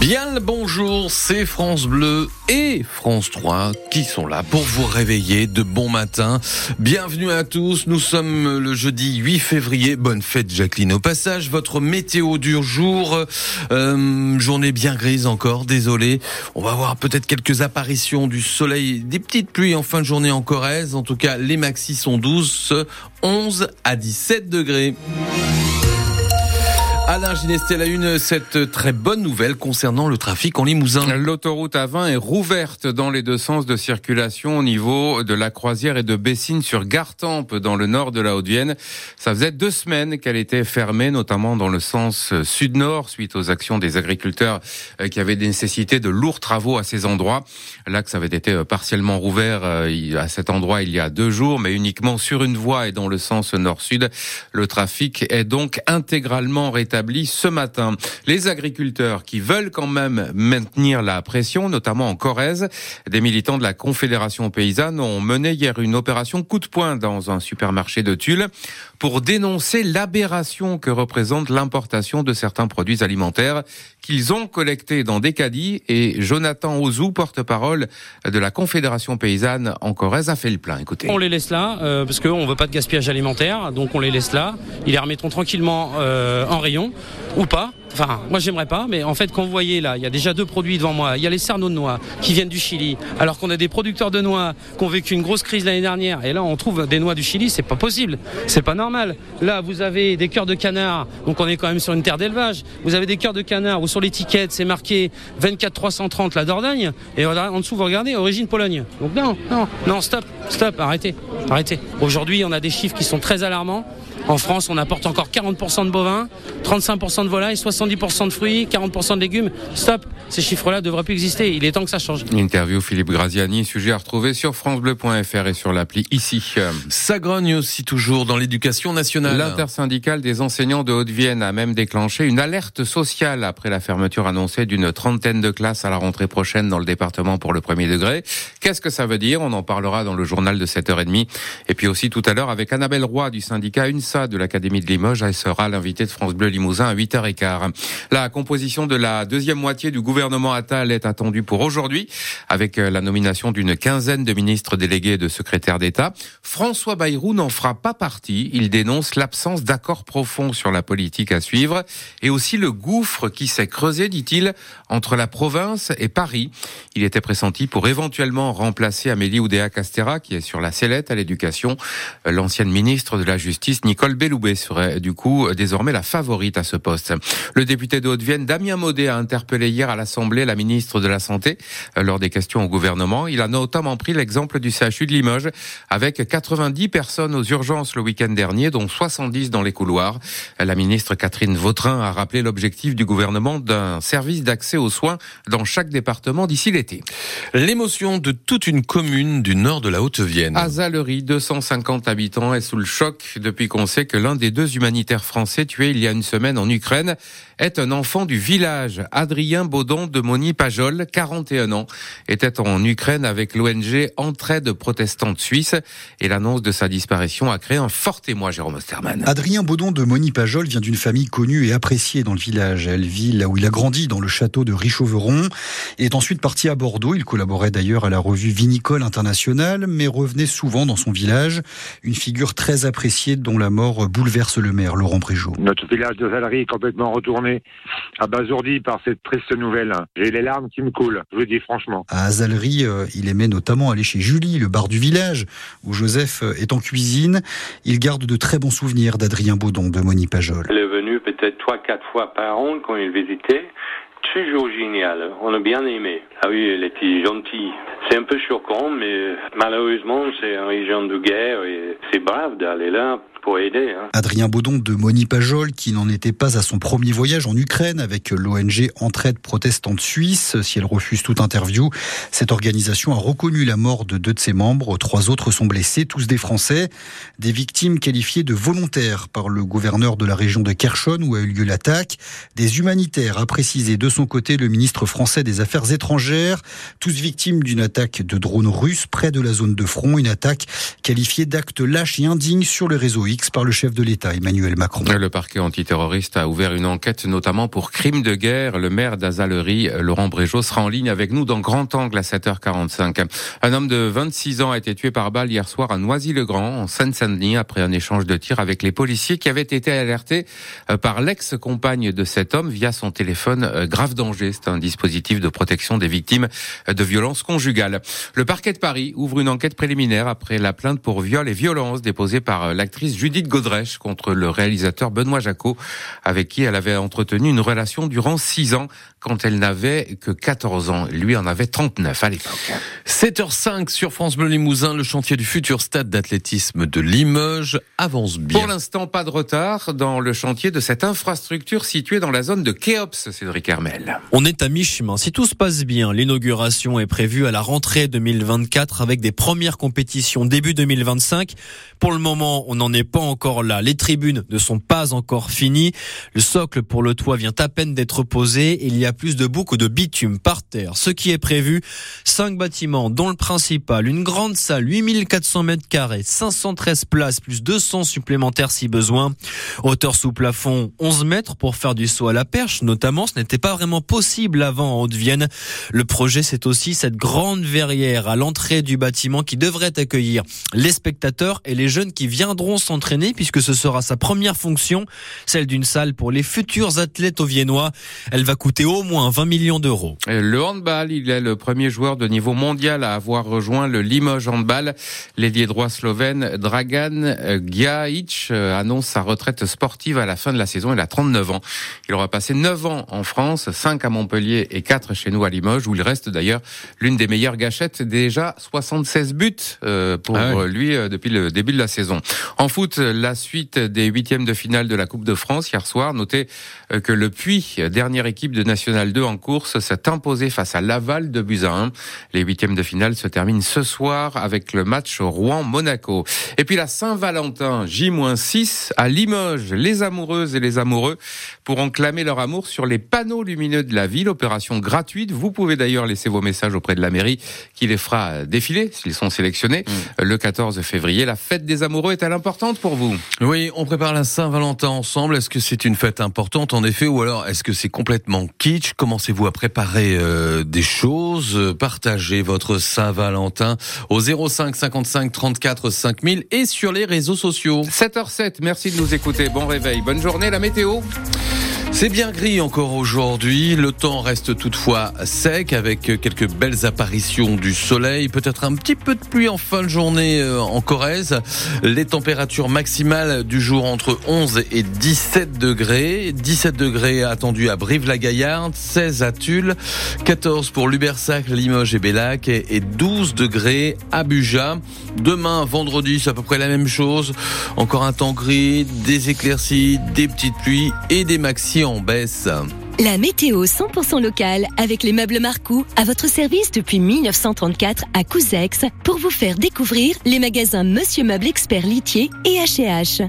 Bien le bonjour, c'est France Bleu et France 3 qui sont là pour vous réveiller de bon matin. Bienvenue à tous, nous sommes le jeudi 8 février. Bonne fête Jacqueline au passage. Votre météo du jour, euh, journée bien grise encore, désolé. On va avoir peut-être quelques apparitions du soleil, des petites pluies en fin de journée en Corrèze. En tout cas, les maxis sont douces, 11 à 17 degrés. Alain Ginestel a une cette très bonne nouvelle concernant le trafic en Limousin. L'autoroute A20 est rouverte dans les deux sens de circulation au niveau de la Croisière et de Bessines sur Gartempe dans le nord de la Haute-Vienne. Ça faisait deux semaines qu'elle était fermée, notamment dans le sens sud-nord suite aux actions des agriculteurs euh, qui avaient nécessité de lourds travaux à ces endroits. L'axe avait été euh, partiellement rouvert euh, à cet endroit il y a deux jours, mais uniquement sur une voie et dans le sens nord-sud. Le trafic est donc intégralement rétabli ce matin. Les agriculteurs qui veulent quand même maintenir la pression, notamment en Corrèze, des militants de la Confédération paysanne ont mené hier une opération coup de poing dans un supermarché de Tulle pour dénoncer l'aberration que représente l'importation de certains produits alimentaires qu'ils ont collectés dans des caddies et Jonathan Ozou, porte-parole de la Confédération paysanne en Corrèze, a fait le plein. Écoutez. On les laisse là euh, parce qu'on veut pas de gaspillage alimentaire, donc on les laisse là. Ils les remettront tranquillement euh, en rayon ou pas. Enfin, moi j'aimerais pas, mais en fait, quand vous voyez là, il y a déjà deux produits devant moi. Il y a les cerneaux de noix qui viennent du Chili, alors qu'on a des producteurs de noix qui ont vécu une grosse crise l'année dernière. Et là, on trouve des noix du Chili, c'est pas possible, c'est pas normal. Là, vous avez des cœurs de canard, donc on est quand même sur une terre d'élevage. Vous avez des cœurs de canard où sur l'étiquette c'est marqué 24 330 la Dordogne, et en dessous vous regardez origine Pologne. Donc non, non, non, stop, stop, arrêtez, arrêtez. Aujourd'hui, on a des chiffres qui sont très alarmants. En France, on apporte encore 40% de bovins, 35% de volailles, 70% de fruits, 40% de légumes. Stop, ces chiffres-là devraient plus exister. Il est temps que ça change. Interview Philippe Graziani, sujet à retrouver sur francebleu.fr et sur l'appli ici. Ça grogne aussi toujours dans l'éducation nationale. L'intersyndicale des enseignants de Haute-Vienne a même déclenché une alerte sociale après la fermeture annoncée d'une trentaine de classes à la rentrée prochaine dans le département pour le premier degré. Qu'est-ce que ça veut dire? On en parlera dans le journal de 7h30. Et puis aussi tout à l'heure avec Annabelle Roy du syndicat UNSA de l'Académie de Limoges. Elle sera l'invité de France Bleu Limousin à 8h15. La composition de la deuxième moitié du gouvernement Attal est attendue pour aujourd'hui, avec euh, la nomination d'une quinzaine de ministres délégués et de secrétaires d'État. François Bayrou n'en fera pas partie. Il dénonce l'absence d'accord profond sur la politique à suivre et aussi le gouffre qui s'est creusé, dit-il, entre la province et Paris. Il était pressenti pour éventuellement remplacer Amélie Oudéa-Castera, qui est sur la sellette à l'éducation. L'ancienne ministre de la Justice, Nicole Belloubet serait du coup désormais la favorite à ce poste. Le député de Haute-Vienne, Damien Maudet, a interpellé hier à l'Assemblée la ministre de la Santé euh, lors des questions au gouvernement. Il a notamment pris l'exemple du CHU de Limoges avec 90 personnes aux urgences le week-end dernier, dont 70 dans les couloirs. La ministre Catherine Vautrin a rappelé l'objectif du gouvernement d'un service d'accès aux soins dans chaque département d'ici l'été. L'émotion de toute une commune du nord de la Haute-Vienne. Azalerie, 250 habitants, est sous le choc depuis qu'on sait que l'un des deux humanitaires français tués il y a une semaine en Ukraine est un enfant du village. Adrien Baudon de Moni-Pajol, 41 ans, était en Ukraine avec l'ONG Entraide protestante suisse et l'annonce de sa disparition a créé un fort émoi, Jérôme Osterman. Adrien Baudon de Moni-Pajol vient d'une famille connue et appréciée dans le village. Elle vit là où il a grandi, dans le château de Richauveron. Il est ensuite parti à Bordeaux. Il collaborait d'ailleurs à la revue Vinicole Internationale, mais revenait souvent dans son village. Une figure très appréciée dont la mort bouleverse le maire, Laurent Préjot. Notre village de Valerie est complètement retourné abasourdi par cette triste nouvelle. J'ai les larmes qui me coulent, je le dis franchement. À Azalerie, euh, il aimait notamment aller chez Julie, le bar du village, où Joseph euh, est en cuisine. Il garde de très bons souvenirs d'Adrien Baudon, de Moni Pajol. Il est venu peut-être trois, quatre fois par an quand il visitait toujours génial. On a bien aimé. Ah oui, il était gentil. C'est un peu choquant, mais malheureusement, c'est une région de guerre et c'est brave d'aller là Hein. Adrien Baudon de Moni Pajol, qui n'en était pas à son premier voyage en Ukraine avec l'ONG Entraide protestante suisse. Si elle refuse toute interview, cette organisation a reconnu la mort de deux de ses membres. Trois autres sont blessés, tous des Français. Des victimes qualifiées de volontaires par le gouverneur de la région de Kherson où a eu lieu l'attaque. Des humanitaires, a précisé de son côté le ministre français des Affaires étrangères. Tous victimes d'une attaque de drones russes près de la zone de front. Une attaque qualifiée d'acte lâche et indigne sur le réseau X par le chef de l'État, Emmanuel Macron. Le parquet antiterroriste a ouvert une enquête notamment pour crimes de guerre. Le maire d'Azalerie, Laurent Bréjot, sera en ligne avec nous dans Grand Angle à 7h45. Un homme de 26 ans a été tué par balle hier soir à Noisy-le-Grand, en Seine-Saint-Denis, après un échange de tirs avec les policiers qui avaient été alertés euh, par l'ex-compagne de cet homme via son téléphone euh, grave danger. C'est un dispositif de protection des victimes de violences conjugales. Le parquet de Paris ouvre une enquête préliminaire après la plainte pour viol et violence déposée par euh, l'actrice Judith Godrèche contre le réalisateur Benoît Jacot, avec qui elle avait entretenu une relation durant six ans quand elle n'avait que 14 ans. Lui en avait 39 à l'époque. 7h05 sur France Bleu Limousin, le chantier du futur stade d'athlétisme de Limoges avance bien. Pour l'instant, pas de retard dans le chantier de cette infrastructure située dans la zone de Kéops, Cédric Hermel. On est à mi-chemin. Si tout se passe bien, l'inauguration est prévue à la rentrée 2024 avec des premières compétitions début 2025. Pour le moment, on n'en est pas encore là. Les tribunes ne sont pas encore finies. Le socle pour le toit vient à peine d'être posé. Il y a plus de boucles de bitume par terre. Ce qui est prévu, cinq bâtiments, dont le principal, une grande salle, 8400 mètres carrés, 513 places, plus 200 supplémentaires si besoin. Hauteur sous plafond, 11 mètres pour faire du saut à la perche, notamment. Ce n'était pas vraiment possible avant en Haute-Vienne. Le projet, c'est aussi cette grande verrière à l'entrée du bâtiment qui devrait accueillir les spectateurs et les jeunes qui viendront s'entraîner puisque ce sera sa première fonction, celle d'une salle pour les futurs athlètes au Viennois. Elle va coûter au moins 20 millions d'euros. Le handball, il est le premier joueur de niveau mondial à avoir rejoint le Limoges handball. L'ailier droit slovène Dragan Giajic euh, annonce sa retraite sportive à la fin de la saison. Il a 39 ans. Il aura passé 9 ans en France, 5 à Montpellier et 4 chez nous à Limoges, où il reste d'ailleurs l'une des meilleures gâchettes. Déjà 76 buts euh, pour ah lui euh, depuis le début de la saison. En foot, la suite des huitièmes de finale de la Coupe de France hier soir. Notez que le Puy, dernière équipe de National 2 en course, s'est imposé face à Laval de buts 1. Les huitièmes de finale se terminent ce soir avec le match Rouen-Monaco. Et puis la Saint-Valentin, J-6 à Limoges. Les amoureuses et les amoureux pourront clamer leur amour sur les panneaux lumineux de la ville. Opération gratuite. Vous pouvez d'ailleurs laisser vos messages auprès de la mairie qui les fera défiler s'ils sont sélectionnés mmh. le 14 février. La fête des amoureux est-elle importante pour vous? Oui, on prépare la Saint-Valentin ensemble. Est-ce que c'est une fête importante en effet ou alors est-ce que c'est complètement Commencez-vous à préparer euh, des choses Partagez votre Saint-Valentin au 05 55 34 5000 et sur les réseaux sociaux. 7h07, merci de nous écouter. Bon réveil, bonne journée, la météo c'est bien gris encore aujourd'hui. Le temps reste toutefois sec avec quelques belles apparitions du soleil. Peut-être un petit peu de pluie en fin de journée euh, en Corrèze. Les températures maximales du jour entre 11 et 17 degrés. 17 degrés attendus à Brive-la-Gaillarde, 16 à Tulle, 14 pour Lubersac, Limoges et Bellac et 12 degrés à Buja. Demain, vendredi, c'est à peu près la même chose. Encore un temps gris, des éclaircies, des petites pluies et des maxi baisse. La météo 100% locale avec les meubles Marcou à votre service depuis 1934 à Couzex pour vous faire découvrir les magasins Monsieur Meuble Expert Litier et H&H.